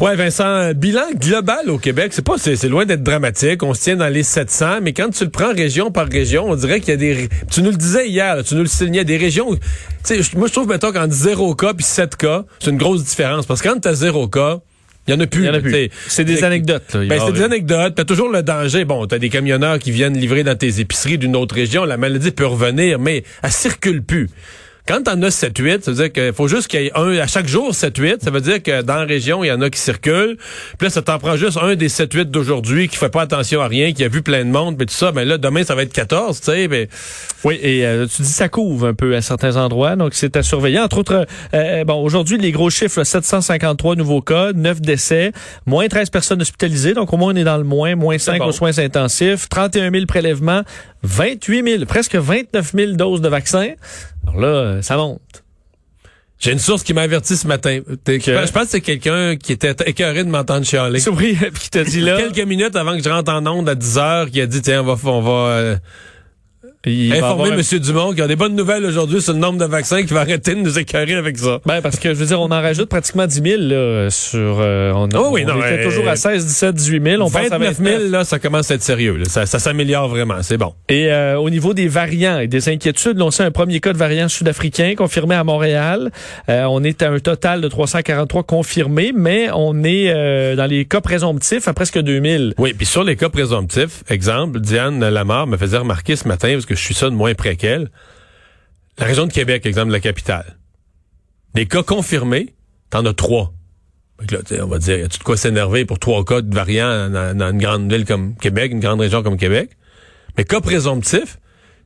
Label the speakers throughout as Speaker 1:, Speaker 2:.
Speaker 1: Ouais, Vincent, bilan global au Québec, c'est pas, c'est loin d'être dramatique. On se tient dans les 700, mais quand tu le prends région par région, on dirait qu'il y a des, tu nous le disais hier, tu nous le signais, des régions, tu sais, moi je trouve mettons qu'en 0 cas puis 7 cas, c'est une grosse différence parce que quand t'as 0 cas, il y en a plus.
Speaker 2: C'est des anecdotes.
Speaker 1: Ben, c'est des anecdotes. T'as toujours le danger. Bon, t'as des camionneurs qui viennent livrer dans tes épiceries d'une autre région. La maladie peut revenir, mais elle circule plus. Quand t'en as 7-8, ça veut dire qu'il faut juste qu'il y ait un à chaque jour 7-8. Ça veut dire que dans la région, il y en a qui circulent. Puis là, ça t'en prend juste un des 7-8 d'aujourd'hui qui fait pas attention à rien, qui a vu plein de monde, mais tout ça. Ben là, demain, ça va être 14, tu sais. Ben...
Speaker 2: Oui, et euh, tu dis ça couvre un peu à certains endroits, donc c'est à surveiller. Entre autres, euh, euh, bon, aujourd'hui, les gros chiffres, 753 nouveaux cas, 9 décès, moins 13 personnes hospitalisées, donc au moins on est dans le moins, moins 5 aux soins intensifs, 31 000 prélèvements, 28 000, presque 29 000 doses de vaccins. Alors là, ça monte.
Speaker 1: J'ai une source qui m'a averti ce matin. Je pense que c'est quelqu'un qui était écœuré de m'entendre chialer.
Speaker 2: Oui, qui t'a dit là.
Speaker 1: Quelques minutes avant que je rentre en onde à 10 heures, qui a dit, tiens, on va, on va, euh, Informer M. Dumont qu'il y a des bonnes nouvelles aujourd'hui sur le nombre de vaccins qui va arrêter de nous écœurer avec ça.
Speaker 2: Ben, parce que, je veux dire, on en rajoute pratiquement 10 000, là, sur, euh, on,
Speaker 1: oh oui, non,
Speaker 2: était toujours à 16, 17, 18 000. On
Speaker 1: 29
Speaker 2: passe à
Speaker 1: 000, là, ça commence à être sérieux, Ça, ça s'améliore vraiment. C'est bon.
Speaker 2: Et, euh, au niveau des variants et des inquiétudes, on sait un premier cas de variant sud-africain confirmé à Montréal. Euh, on est à un total de 343 confirmés, mais on est, euh, dans les cas présomptifs à presque 2000.
Speaker 1: Oui, puis sur les cas présomptifs, exemple, Diane Lamar me faisait remarquer ce matin, parce que je suis ça de moins près qu'elle. La région de Québec, exemple, la capitale. Des cas confirmés, t'en as trois. là, on va dire, y a-tu de quoi s'énerver pour trois cas de variants dans, une grande ville comme Québec, une grande région comme Québec? Mais cas présomptif,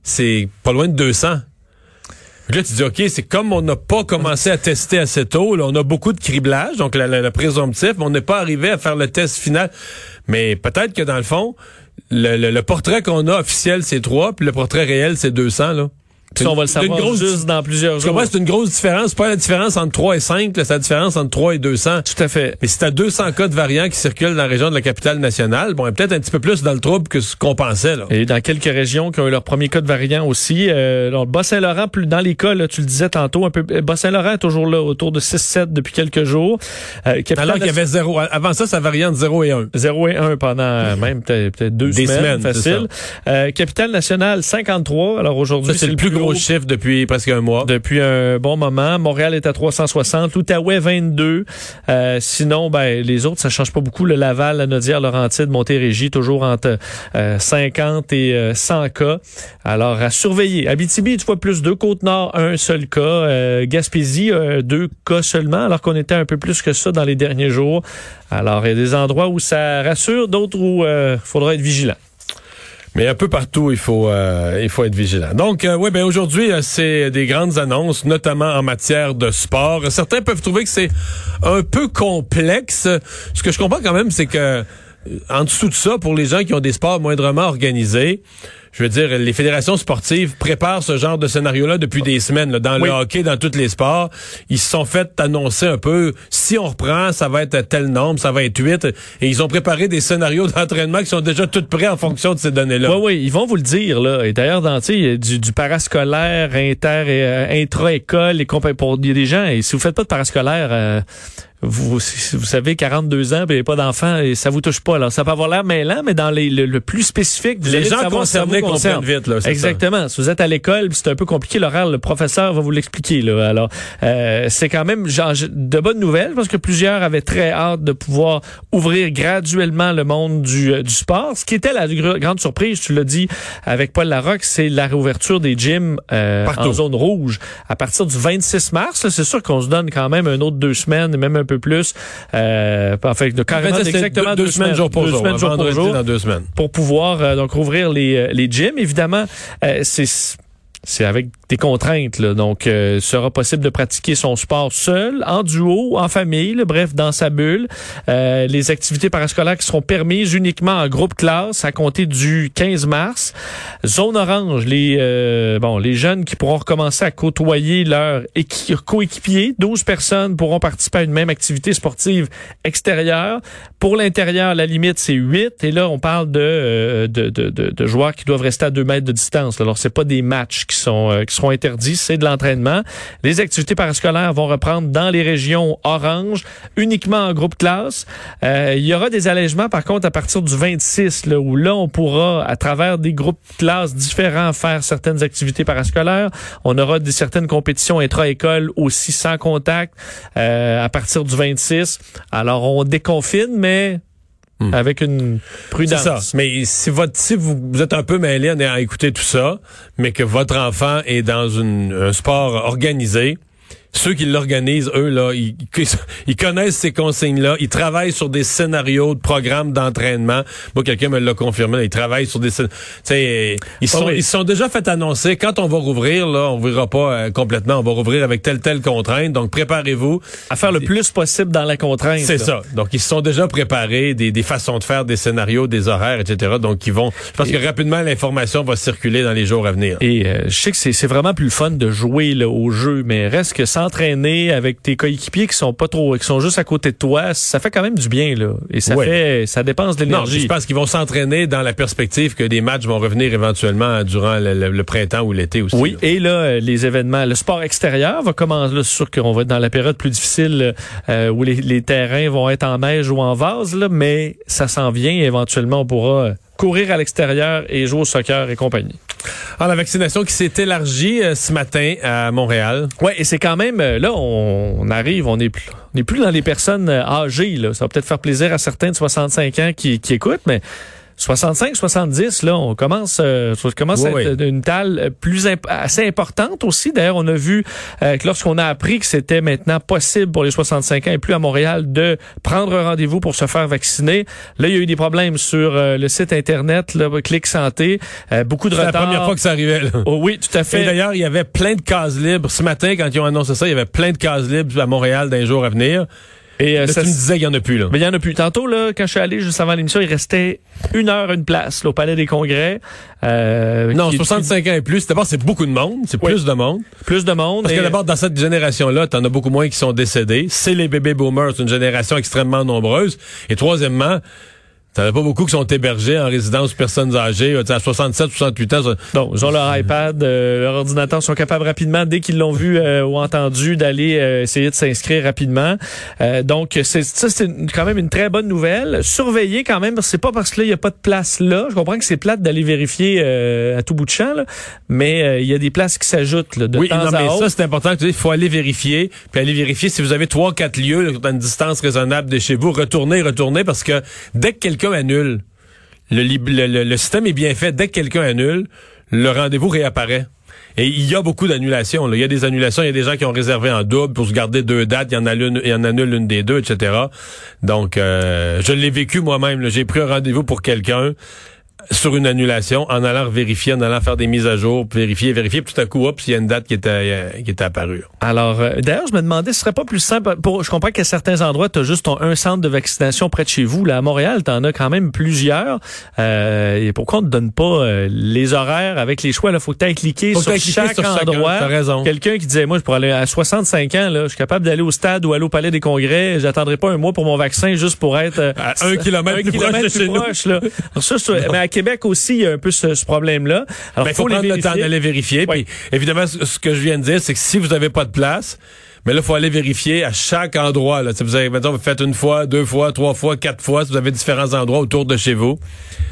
Speaker 1: c'est pas loin de 200. là, tu dis, OK, c'est comme on n'a pas commencé à tester assez tôt, là, on a beaucoup de criblage, donc le présomptif, on n'est pas arrivé à faire le test final. Mais peut-être que dans le fond, le, portrait qu'on a officiel, c'est 3, puis le portrait réel, c'est 200, là.
Speaker 2: Puis on va le savoir grosse, juste dans plusieurs jours.
Speaker 1: C'est une grosse différence. pas la différence entre 3 et 5, c'est la différence entre 3 et 200.
Speaker 2: Tout à fait.
Speaker 1: Mais si t'as 200 cas de variants qui circulent dans la région de la capitale nationale, bon, peut-être un petit peu plus dans le trouble que ce qu'on pensait. Là.
Speaker 2: Et dans quelques régions qui ont eu leur premier cas de variant aussi. Euh, donc, Bas-Saint-Laurent, plus dans les cas, là, tu le disais tantôt, un peu. Bas-Saint-Laurent est toujours là, autour de 6-7 depuis quelques jours.
Speaker 1: Euh, Alors qu'il y avait 0. Avant ça, ça variait entre 0 et 1.
Speaker 2: 0 et 1 pendant même peut-être deux Des semaines. facile. Euh, capitale nationale, 53. Alors aujourd'hui,
Speaker 1: c'est le plus gros chiffre depuis presque un mois.
Speaker 2: Depuis un bon moment. Montréal est à 360, Outaouais 22. Euh, sinon, ben les autres, ça change pas beaucoup. Le Laval, la Nodière, Laurentide, Montérégie, toujours entre 50 euh, et 100 euh, cas. Alors, à surveiller. Abitibi, tu vois plus deux. Côte-Nord, un seul cas. Gaspésie, deux cas seulement, alors qu'on était un peu plus que ça dans les derniers jours. Alors, il y a des endroits où ça rassure, d'autres où il faudra être vigilant.
Speaker 1: Mais un peu partout, il faut euh, il faut être vigilant. Donc euh, oui, ben aujourd'hui, euh, c'est des grandes annonces, notamment en matière de sport. Certains peuvent trouver que c'est un peu complexe. Ce que je comprends quand même, c'est que en dessous de ça, pour les gens qui ont des sports moindrement organisés, je veux dire, les fédérations sportives préparent ce genre de scénario-là depuis des semaines. dans le hockey, dans tous les sports, ils se sont fait annoncer un peu, si on reprend, ça va être tel nombre, ça va être 8. Et ils ont préparé des scénarios d'entraînement qui sont déjà tous prêts en fonction de ces données-là.
Speaker 2: Oui, oui, ils vont vous le dire. là. Et d'ailleurs, dans du, du parascolaire, inter et euh, intra-école, et pour il y a des gens, et si vous faites pas de parascolaire, euh, vous, vous savez, 42 ans, pas d'enfants, et ça vous touche pas. Alors, ça peut avoir l'air mêlant, mais dans les, le, plus spécifique,
Speaker 1: les gens concernés comprennent vite. Là,
Speaker 2: Exactement. Si vous êtes à l'école, c'est un peu compliqué l'horaire, le professeur va vous l'expliquer. Là. Alors, euh, c'est quand même genre, de bonnes nouvelles parce que plusieurs avaient très hâte de pouvoir ouvrir graduellement le monde du, euh, du sport. Ce qui était la grande surprise, tu l'as dit avec Paul Larocque, c'est la réouverture des gyms euh, en zone rouge à partir du 26 mars. C'est sûr qu'on se donne quand même un autre deux semaines, même un peu plus. Euh, fait, de carrément exactement
Speaker 1: deux, semaines, jour pour jour.
Speaker 2: Semaines, jour pour jour
Speaker 1: dans deux semaines.
Speaker 2: Pour pouvoir euh, donc rouvrir les, euh, les gyms. Évidemment, euh, c'est c'est avec des contraintes. Là. Donc, euh, sera possible de pratiquer son sport seul, en duo, en famille, bref, dans sa bulle. Euh, les activités parascolaires qui seront permises uniquement en groupe classe à compter du 15 mars. Zone orange, les euh, bon, les jeunes qui pourront recommencer à côtoyer leurs coéquipiers. 12 personnes pourront participer à une même activité sportive extérieure. Pour l'intérieur, la limite, c'est 8. Et là, on parle de, de, de, de, joueurs qui doivent rester à 2 mètres de distance. Alors, c'est pas des matchs qui sont euh, qui seront interdits, c'est de l'entraînement. Les activités parascolaires vont reprendre dans les régions orange, uniquement en groupe classe. Euh, il y aura des allègements par contre à partir du 26 là, où là on pourra à travers des groupes classes différents faire certaines activités parascolaires. On aura des certaines compétitions intra-école aussi sans contact euh, à partir du 26. Alors on déconfine mais Hmm. avec une prudence.
Speaker 1: Ça. Mais si votre si vous, êtes un peu mêlé à écouter tout ça, mais que votre enfant est dans une, un sport organisé, ceux qui l'organisent, eux, là, ils, ils, connaissent ces consignes-là. Ils travaillent sur des scénarios de programmes d'entraînement. Moi, quelqu'un me l'a confirmé. Ils travaillent sur des... Ils sont, ils sont déjà fait annoncer. Quand on va rouvrir, là, on verra pas euh, complètement. On va rouvrir avec telle, telle contrainte. Donc, préparez-vous.
Speaker 2: À faire le plus possible dans la contrainte.
Speaker 1: C'est ça. Donc, ils se sont déjà préparés des, des, façons de faire, des scénarios, des horaires, etc. Donc, ils vont... Je pense que rapidement, l'information va circuler dans les jours à venir.
Speaker 2: Et euh, je sais que c'est vraiment plus fun de jouer là, au jeu, mais reste que ça s'entraîner avec tes coéquipiers qui sont pas trop, qui sont juste à côté de toi, ça fait quand même du bien là. Et ça fait, ça dépense de l'énergie.
Speaker 1: Je pense qu'ils vont s'entraîner dans la perspective que des matchs vont revenir éventuellement durant le, printemps ou l'été aussi.
Speaker 2: Oui, et là, les événements, le sport extérieur va commencer. Là, sûr qu'on va être dans la période plus difficile euh, où les, les, terrains vont être en neige ou en vase, là, mais ça s'en vient. Éventuellement, on pourra courir à l'extérieur et jouer au soccer et compagnie.
Speaker 1: Alors, la vaccination qui s'est élargie euh, ce matin à Montréal.
Speaker 2: Ouais, et c'est quand même euh, là on, arrive, on n'est plus, plus dans les personnes euh, âgées là. Ça va peut-être faire plaisir à certains de 65 ans qui écoutent, mais 65, 70, là, on commence, euh, commence à être une talle plus assez importante aussi. D'ailleurs, on a vu euh, que lorsqu'on a appris que c'était maintenant possible pour les 65 ans et plus à Montréal de prendre rendez-vous pour se faire vacciner, là, il y a eu des problèmes sur euh, le site internet, là, Clic Santé, euh, beaucoup de retard.
Speaker 1: C'est la première fois que ça arrivait. Là.
Speaker 2: Oh, oui, tout à fait.
Speaker 1: Et d'ailleurs, il y avait plein de cases libres ce matin quand ils ont annoncé ça. Il y avait plein de cases libres à Montréal dans les jours à venir. Et euh, ça, tu me disais qu'il y en a plus là.
Speaker 2: Mais il y en a plus. Tantôt là, quand je suis allé juste avant l'émission, il restait une heure une place là, au Palais des Congrès.
Speaker 1: Euh, non, 65 ans et plus. D'abord, c'est beaucoup de monde. C'est plus de monde.
Speaker 2: Plus de monde.
Speaker 1: Parce que d'abord, dans cette génération-là, t'en as beaucoup moins qui sont décédés. C'est les bébés boomers. C'est une génération extrêmement nombreuse. Et troisièmement, T'en as pas beaucoup qui sont hébergés en résidence personnes âgées, à 67, 68 ans.
Speaker 2: Non, ils ont leur iPad, euh, leur ordinateur, sont capables rapidement, dès qu'ils l'ont vu euh, ou entendu, d'aller euh, essayer de s'inscrire rapidement. donc, c'est ça, c'est quand même une très bonne nouvelle. Surveiller quand même, c'est pas parce que là, il n'y a pas de place là. Je comprends que c'est plate d'aller vérifier à tout bout de champ, là, mais il y a des places qui s'ajoutent de
Speaker 1: oui,
Speaker 2: temps
Speaker 1: non,
Speaker 2: mais
Speaker 1: ça, c'est important. Il faut aller vérifier, puis aller vérifier si vous avez trois, quatre lieux à une distance raisonnable de chez vous. Retournez, retournez, parce que dès que quelqu'un annule, le, le, système est bien fait. Dès que quelqu'un annule, le rendez-vous réapparaît. Et il y a beaucoup d'annulations. Il y a des annulations, il y a des gens qui ont réservé en double pour se garder deux dates, il y en, a y en annule une des deux, etc. Donc, euh, je l'ai vécu moi-même. J'ai pris un rendez-vous pour quelqu'un sur une annulation en allant vérifier, en allant faire des mises à jour, vérifier, vérifier, puis tout à coup, hop, il y a une date qui était, euh, qui était apparue.
Speaker 2: Alors, euh, d'ailleurs, je me demandais, ce serait pas plus simple, pour, je comprends qu'à certains endroits, tu as juste ton, un centre de vaccination près de chez vous. Là, à Montréal, tu en as quand même plusieurs. Euh, et pourquoi on ne donne pas euh, les horaires avec les choix? Il faut que tu ailles cliquer sur chaque endroit. Quelqu'un qui disait, moi, je pourrais aller à 65 ans, là, je suis capable d'aller au stade ou aller au palais des congrès. J'attendrai pas un mois pour mon vaccin juste pour être...
Speaker 1: à un kilomètre plus, proche,
Speaker 2: proche Là. ça, mais à Québec aussi, il y a un peu ce, problème-là.
Speaker 1: Alors, ben, il faut, prendre le temps d'aller vérifier. Puis, évidemment, ce que je viens de dire, c'est que si vous n'avez pas de place, mais là, il faut aller vérifier à chaque endroit. Là. Si vous avez, vous faites une fois, deux fois, trois fois, quatre fois, si vous avez différents endroits autour de chez vous.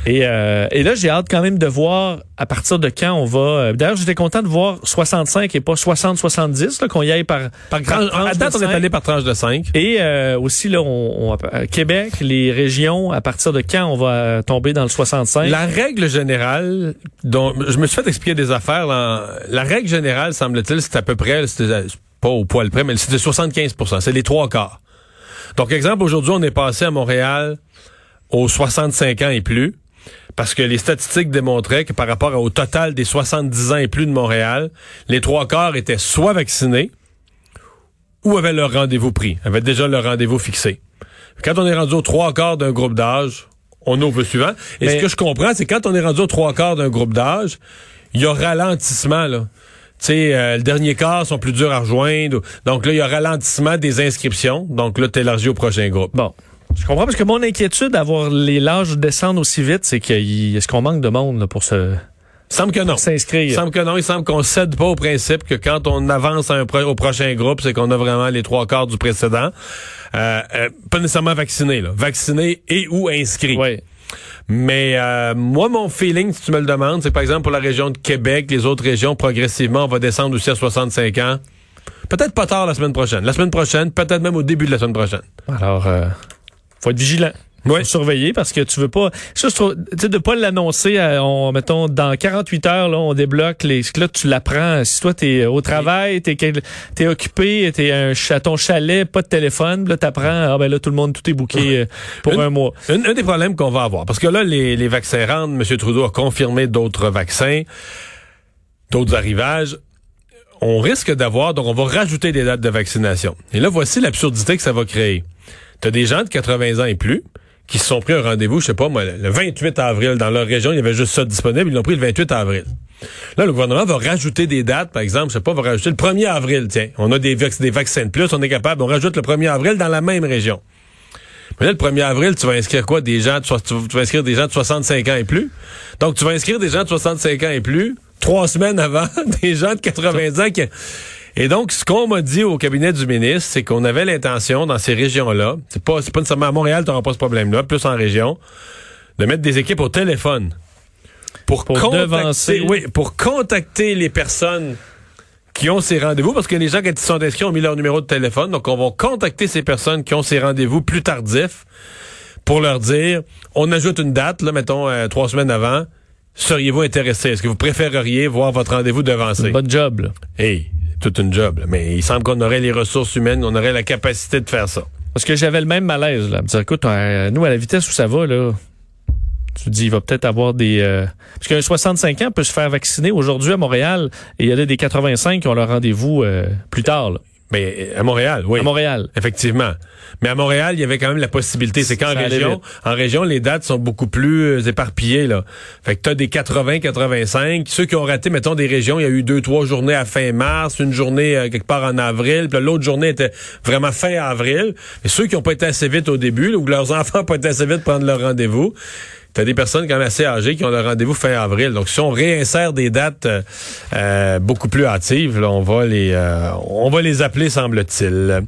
Speaker 2: Et, euh, et là, j'ai hâte quand même de voir à partir de quand on va. Euh, d'ailleurs, j'étais content de voir 65 et pas 60-70, qu'on y aille par,
Speaker 1: par, tranche. À date, on est allé par tranche de 5.
Speaker 2: Et euh, aussi, là, on, on, Québec, les régions, à partir de quand on va tomber dans le 65?
Speaker 1: La règle générale, dont je me suis fait expliquer des affaires, la règle générale, semble-t-il, c'est à peu près, pas au poil près, mais c'était 75% C'est les trois quarts. Donc, exemple, aujourd'hui, on est passé à Montréal aux 65 ans et plus, parce que les statistiques démontraient que par rapport au total des 70 ans et plus de Montréal, les trois quarts étaient soit vaccinés ou avaient leur rendez-vous pris, avaient déjà leur rendez-vous fixé. Quand on est rendu aux trois quarts d'un groupe d'âge, on ouvre le suivant. Et ce que je comprends, c'est quand on est rendu aux trois quarts d'un groupe d'âge, il y a ralentissement, là sais, euh, le dernier quart sont plus durs à rejoindre. Donc là, il y a ralentissement des inscriptions. Donc là, tu élargi au prochain groupe.
Speaker 2: Bon. Je comprends parce que mon inquiétude d'avoir les l'âge descendre aussi vite, c'est qu'il est-ce qu'on manque de monde là, pour ce
Speaker 1: semble que non.
Speaker 2: S'inscrire?
Speaker 1: Il semble que non. Il semble qu'on cède pas au principe que quand on avance un au prochain groupe, c'est qu'on a vraiment les trois quarts du précédent. Euh, euh, pas nécessairement vacciné, là. Vacciné et ou inscrit.
Speaker 2: Oui.
Speaker 1: Mais euh, moi, mon feeling, si tu me le demandes, c'est par exemple pour la région de Québec, les autres régions, progressivement, on va descendre aussi à 65 ans. Peut-être pas tard la semaine prochaine. La semaine prochaine, peut-être même au début de la semaine prochaine.
Speaker 2: Alors, euh, faut être vigilant.
Speaker 1: Oui.
Speaker 2: Surveiller parce que tu veux pas ça je trouve tu sais de pas l'annoncer euh, on mettons dans 48 heures là on débloque les là tu l'apprends si toi t'es au travail t'es t'es occupé t'es un, à ton chalet pas de téléphone là t'apprends ah ben là tout le monde tout est booké euh, pour
Speaker 1: Une-
Speaker 2: un mois
Speaker 1: Un, un des problèmes qu'on va avoir, parce que là, les, les vaccins rentrent, M. Trudeau a confirmé d'autres vaccins, d'autres arrivages. On risque d'avoir, donc on va rajouter des dates de vaccination. Et là, voici l'absurdité que ça va créer. Tu as des gens de 80 ans et plus qui se sont pris un rendez-vous, je sais pas moi, le 28 avril dans leur région, il y avait juste ça disponible, ils l'ont pris le 28 avril. Là, le gouvernement va rajouter des dates, par exemple, je sais pas, va rajouter le 1er avril, tiens. On a des, des vaccins de plus, on est capable, on rajoute le 1er avril dans la même région. Mais là, le 1er avril, tu vas inscrire quoi? Des gens tu vas inscrire des gens de 65 ans et plus? Donc, tu vas inscrire des gens de 65 ans et plus trois semaines avant des gens de 80 ans qui... Et donc, ce qu'on m'a dit au cabinet du ministre, c'est qu'on avait l'intention dans ces régions-là, c'est pas, c'est pas nécessairement à Montréal, tu n'auras pas ce problème-là, plus en région, de mettre des équipes au téléphone. Pour,
Speaker 2: Pour
Speaker 1: contacter,
Speaker 2: devancer.
Speaker 1: oui, pour contacter les personnes qui ont ces rendez-vous, parce que les gens, quand ils sont inscrits, ont mis leur numéro de téléphone. Donc, on va contacter ces personnes qui ont ces rendez-vous plus tardifs pour leur dire, on ajoute une date, là, mettons, euh, trois semaines avant. Seriez-vous intéressé? Est-ce que vous préféreriez voir votre rendez-vous devancé?
Speaker 2: bonne job là.
Speaker 1: Hey, toute une job. là. Mais il semble qu'on aurait les ressources humaines, on aurait la capacité de faire ça.
Speaker 2: parce que j'avais le même malaise là me dire écoute euh, nous à la vitesse où ça va là tu dis il va peut-être avoir des euh, parce qu'un 65 ans peut se faire vacciner aujourd'hui à Montréal et il y en a des 85 qui ont leur rendez-vous euh, plus tard là,
Speaker 1: Mais euh, à Montréal, oui.
Speaker 2: à Montréal
Speaker 1: Effectivement. Mais à Montréal, il y avait quand même la possibilité. C'est qu'en région, en région, les dates sont beaucoup plus euh, éparpillées, là. Fait que t'as des 80, 85. Ceux qui ont raté, mettons, des régions, il y a eu deux, trois journées à fin mars, une journée euh, quelque part en avril, puis l'autre journée était vraiment fin avril. Mais ceux qui ont pas été assez vite au début, là, ou que leurs enfants n'ont pas été assez vite pour prendre leur rendez-vous, T'as des personnes quand même assez âgées qui ont leur rendez-vous fin avril. Donc, si on réinsère des dates euh, euh, beaucoup plus hâtives, là, on va les euh, on va les appeler, semble-t-il.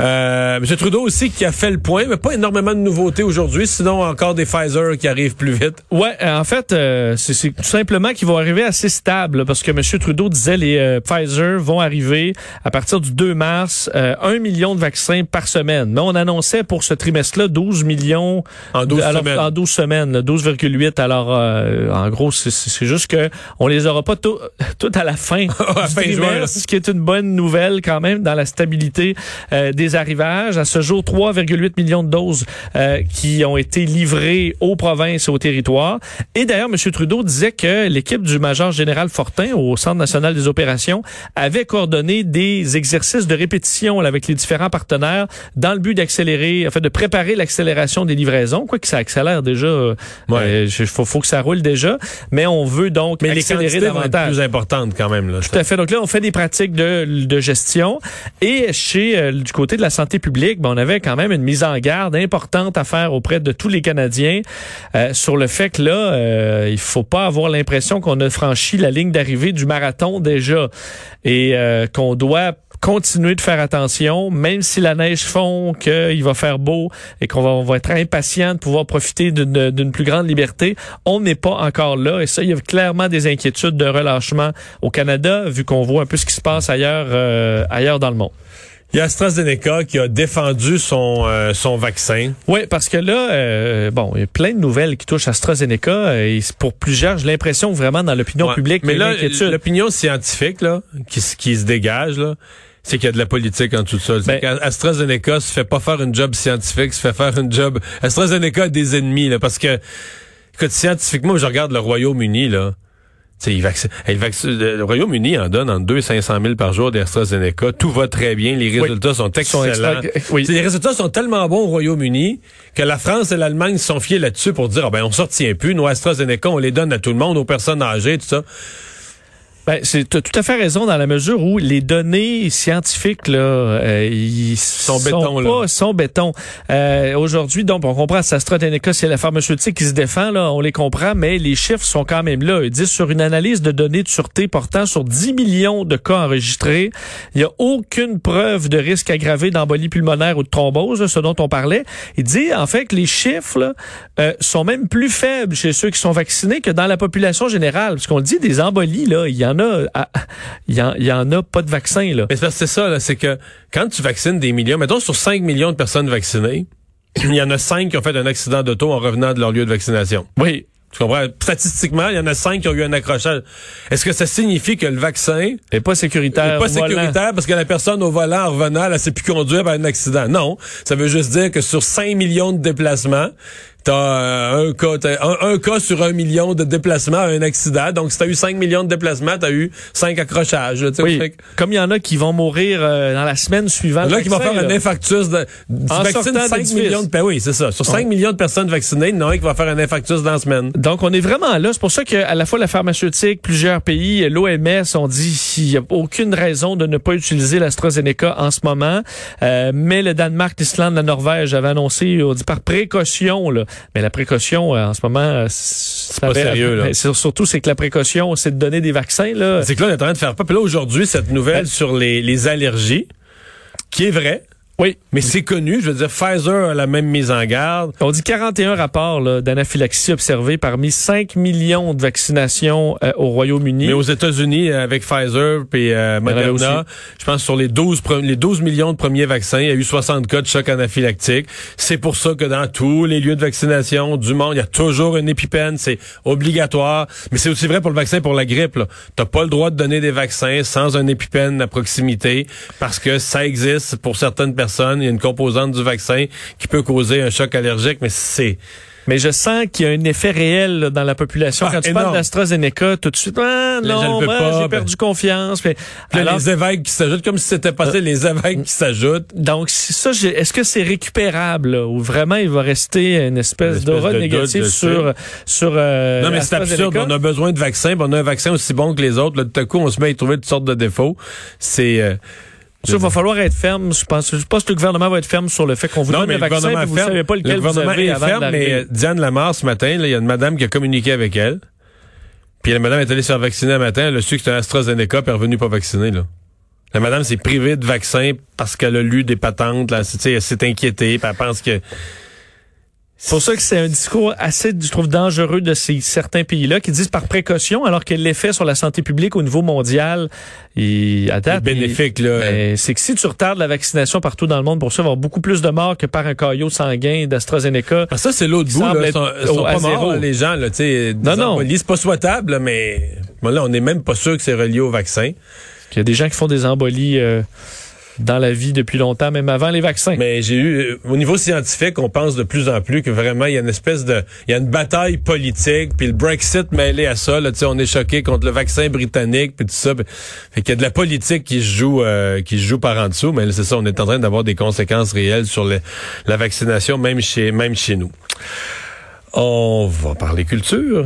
Speaker 1: Euh, M. Trudeau aussi qui a fait le point, mais pas énormément de nouveautés aujourd'hui, sinon encore des Pfizer qui arrivent plus vite.
Speaker 2: Ouais, euh, en fait, euh, c'est tout simplement qu'ils vont arriver assez stables parce que M. Trudeau disait les Pfizer vont arriver à partir du 2 mars, euh, 1 million de vaccins par semaine. Mais on annonçait pour ce trimestre-là 12 millions
Speaker 1: En 12
Speaker 2: de- alors,
Speaker 1: semaines.
Speaker 2: En 12 semaines, là, 12,8. Alors, euh, en gros, c'est- juste que on les aura pas tout, tout à la fin du
Speaker 1: fin
Speaker 2: trimestre,
Speaker 1: juin, là.
Speaker 2: ce qui est une bonne nouvelle quand même dans la stabilité euh, des arrivages. À ce jour, 3,8 millions de doses euh, qui ont été livrées aux provinces et aux territoires. Et d'ailleurs, M. Trudeau disait que l'équipe du major général Fortin au Centre national des opérations avait coordonné des exercices de répétition là, avec les différents partenaires dans le but d'accélérer, en fait, de préparer l'accélération des livraisons. Quoi que ça accélère déjà, euh,
Speaker 1: Ouais.
Speaker 2: euh, je- faut, faut que ça roule déjà, mais on veut donc
Speaker 1: Mais les
Speaker 2: accélérer
Speaker 1: être
Speaker 2: davantage.
Speaker 1: plus importantes quand même. Là.
Speaker 2: Tout à fait. Donc là, on fait des pratiques de, de gestion. Et chez euh, du côté de la santé publique, ben, on avait quand même une mise en garde importante à faire auprès de tous les Canadiens euh, sur le fait que là, euh, il faut pas avoir l'impression qu'on a franchi la ligne d'arrivée du marathon déjà et euh, qu'on doit continuer de faire attention, même si la neige fond, qu'il va faire beau et qu'on va, va être impatient de pouvoir profiter d'une plus grande liberté. On n'est pas encore là et ça, il y a clairement des inquiétudes de relâchement au Canada, vu qu'on voit un peu ce qui se passe ailleurs, euh, ailleurs dans le monde.
Speaker 1: Il y a AstraZeneca qui a défendu son, euh, son vaccin.
Speaker 2: Oui, parce que là, euh, bon, il y a plein de nouvelles qui touchent AstraZeneca euh, et pour plusieurs, j'ai l'impression vraiment dans l'opinion
Speaker 1: Ouais.
Speaker 2: publique,
Speaker 1: Mais là, l'opinion scientifique là, qui, qui se dégage, là, c'est qu'il y a de la politique en tout ça.
Speaker 2: Ben-
Speaker 1: qu'AstraZeneca se fait pas faire une job scientifique, se fait faire une job... AstraZeneca a des ennemis, là, parce que, écoute, scientifiquement, je regarde le Royaume-Uni, là, tu sais, il vaccine, il vaccine- le Royaume-Uni en donne entre 2 et 500 000 par jour d'AstraZeneca. Tout va très bien. Les résultats sont excellents.
Speaker 2: oui.
Speaker 1: Sais, Les résultats sont tellement bons au Royaume-Uni que la France et l'Allemagne se sont fiés là-dessus pour dire, ah ben, on sortient plus. Nos AstraZeneca, on les donne à tout le monde, aux personnes âgées, tout ça.
Speaker 2: Ben, c'est tout à fait raison dans la mesure où les données scientifiques là, euh, ils sont, béton, pas, sont béton. Euh, Aujourd'hui, donc on comprend AstraZeneca, c'est la pharmaceutique qui se défend là, on les comprend, mais les chiffres sont quand même là. Ils disent sur une analyse de données de sûreté portant sur 10 millions de cas enregistrés, il y a aucune preuve de risque aggravé d'embolie pulmonaire ou de thrombose, ce dont on parlait. Il dit en fait que les chiffres là, euh, sont même plus faibles chez ceux qui sont vaccinés que dans la population générale, parce qu'on dit des embolies là, il y en il y, en, a pas de vaccin, là.
Speaker 1: Mais c'est ça, c'est que quand tu vaccines des millions, mettons sur 5 millions de personnes vaccinées, il y en a 5 qui ont fait un accident d'auto en revenant de leur lieu de vaccination.
Speaker 2: Oui.
Speaker 1: Tu comprends? Statistiquement, il y en a 5 qui ont eu un accrochage. Est-ce que ça signifie que le vaccin
Speaker 2: est pas sécuritaire?
Speaker 1: Est pas sécuritaire parce que la personne au volant en revenant, elle, s'est pu conduire par un accident? Non. Ça veut juste dire que sur 5 millions de déplacements, t'as euh, un cas, un, cas sur un million de déplacements un accident. Donc, si t'as eu 5 millions de déplacements, t'as eu 5 accrochages.
Speaker 2: oui. Comme il y en a qui vont mourir euh, dans la semaine suivante.
Speaker 1: Là, qui vont faire un infarctus de, en vaccin 5 millions de oui, c'est ça. Sur 5 millions de personnes vaccinées, il y en a un qui va faire un infarctus dans la semaine.
Speaker 2: Donc, on est vraiment là. C'est pour ça qu'à la fois la pharmaceutique, plusieurs pays, l'OMS ont dit qu'il n'y a aucune raison de ne pas utiliser l'AstraZeneca en ce moment. Euh, mais le Danemark, l'Islande, la Norvège avaient annoncé, on dit par précaution, là, mais la précaution, euh, en ce moment, euh,
Speaker 1: c'est pas sérieux. Là.
Speaker 2: Surtout, c'est que la précaution, c'est de donner des vaccins. Là.
Speaker 1: C'est que là, on est en train de faire pas. Puis là, aujourd'hui, cette nouvelle sur les, les allergies, qui est vraie,
Speaker 2: oui.
Speaker 1: Mais c'est connu. Je veux dire, Pfizer a la même mise en garde.
Speaker 2: On dit 41 rapports d'anaphylaxie observés parmi 5 millions de vaccinations euh, au Royaume-Uni.
Speaker 1: Mais aux États-Unis, euh, avec Pfizer et euh, Moderna, je pense sur les 12, les 12 millions de premiers vaccins, il y a eu 60 cas de choc anaphylactique. C'est pour ça que dans tous les lieux de vaccination du monde, il y a toujours une épipène. C'est obligatoire. Mais c'est aussi vrai pour le vaccin pour la grippe. Tu pas le droit de donner des vaccins sans un épipène à proximité parce que ça existe pour certaines personnes il y a une composante du vaccin qui peut causer un choc allergique, mais c'est
Speaker 2: mais je sens qu'il y a un effet réel dans la population. Ah, Quand tu parles d'AstraZeneca, tout de suite, ah, non, ben, j'ai perdu confiance.
Speaker 1: Mais, alors, les évêques qui s'ajoutent, comme si c'était passé euh, les évêques qui s'ajoutent.
Speaker 2: Donc, ça, est-ce que c'est récupérable ou vraiment il va rester une espèce, d'aura négative sur sur euh,
Speaker 1: Non, mais c'est absurde. On a besoin de vaccins, on a un vaccin aussi bon que les autres. Là, tout à coup, on se met à y trouver toutes sortes de défauts. C'est euh,
Speaker 2: il va falloir être ferme. Je pense, je pense que le gouvernement va être ferme sur le fait qu'on vous donne le vaccin et vous ne savez pas lequel le gouvernement vous avez est ferme, mais
Speaker 1: Diane Lamar, ce matin, il y a une madame qui a communiqué avec elle. Puis la madame est allée se faire vacciner un matin. Elle a su que c'était un AstraZeneca, puis elle est revenue pas vacciner, là. La madame s'est privée de vaccin parce qu'elle a lu des patentes, là. Elle s'est inquiétée, puis elle pense que
Speaker 2: c'est pour ça que c'est un discours assez, je trouve, dangereux de ces certains pays-là qui disent par précaution, alors que l'effet sur la santé publique au niveau mondial, il, à date,
Speaker 1: bénéfique. là.
Speaker 2: Ben, c'est que si tu retardes la vaccination partout dans le monde, pour ça, il va y avoir beaucoup plus de morts que par un caillot sanguin d'AstraZeneca.
Speaker 1: Ah, ça, c'est l'autre bout. Là, sont, sont pas morts, les gens. Là, non, non. C'est pas souhaitable, mais là, on n'est même pas sûr que c'est relié au vaccin.
Speaker 2: Il y a des gens qui font des embolies... Euh, dans la vie depuis longtemps, même avant les vaccins.
Speaker 1: Mais j'ai eu, euh, au niveau scientifique, on pense de plus en plus que vraiment il y a une espèce de, il y a une bataille politique, puis le Brexit mêlé à ça, là, on est choqué contre le vaccin britannique, puis tout ça. Fait qu'il y a de la politique qui se joue, euh, qui se joue par en dessous, mais c'est ça, on est en train d'avoir des conséquences réelles sur la vaccination, même chez, même chez nous. On va parler culture.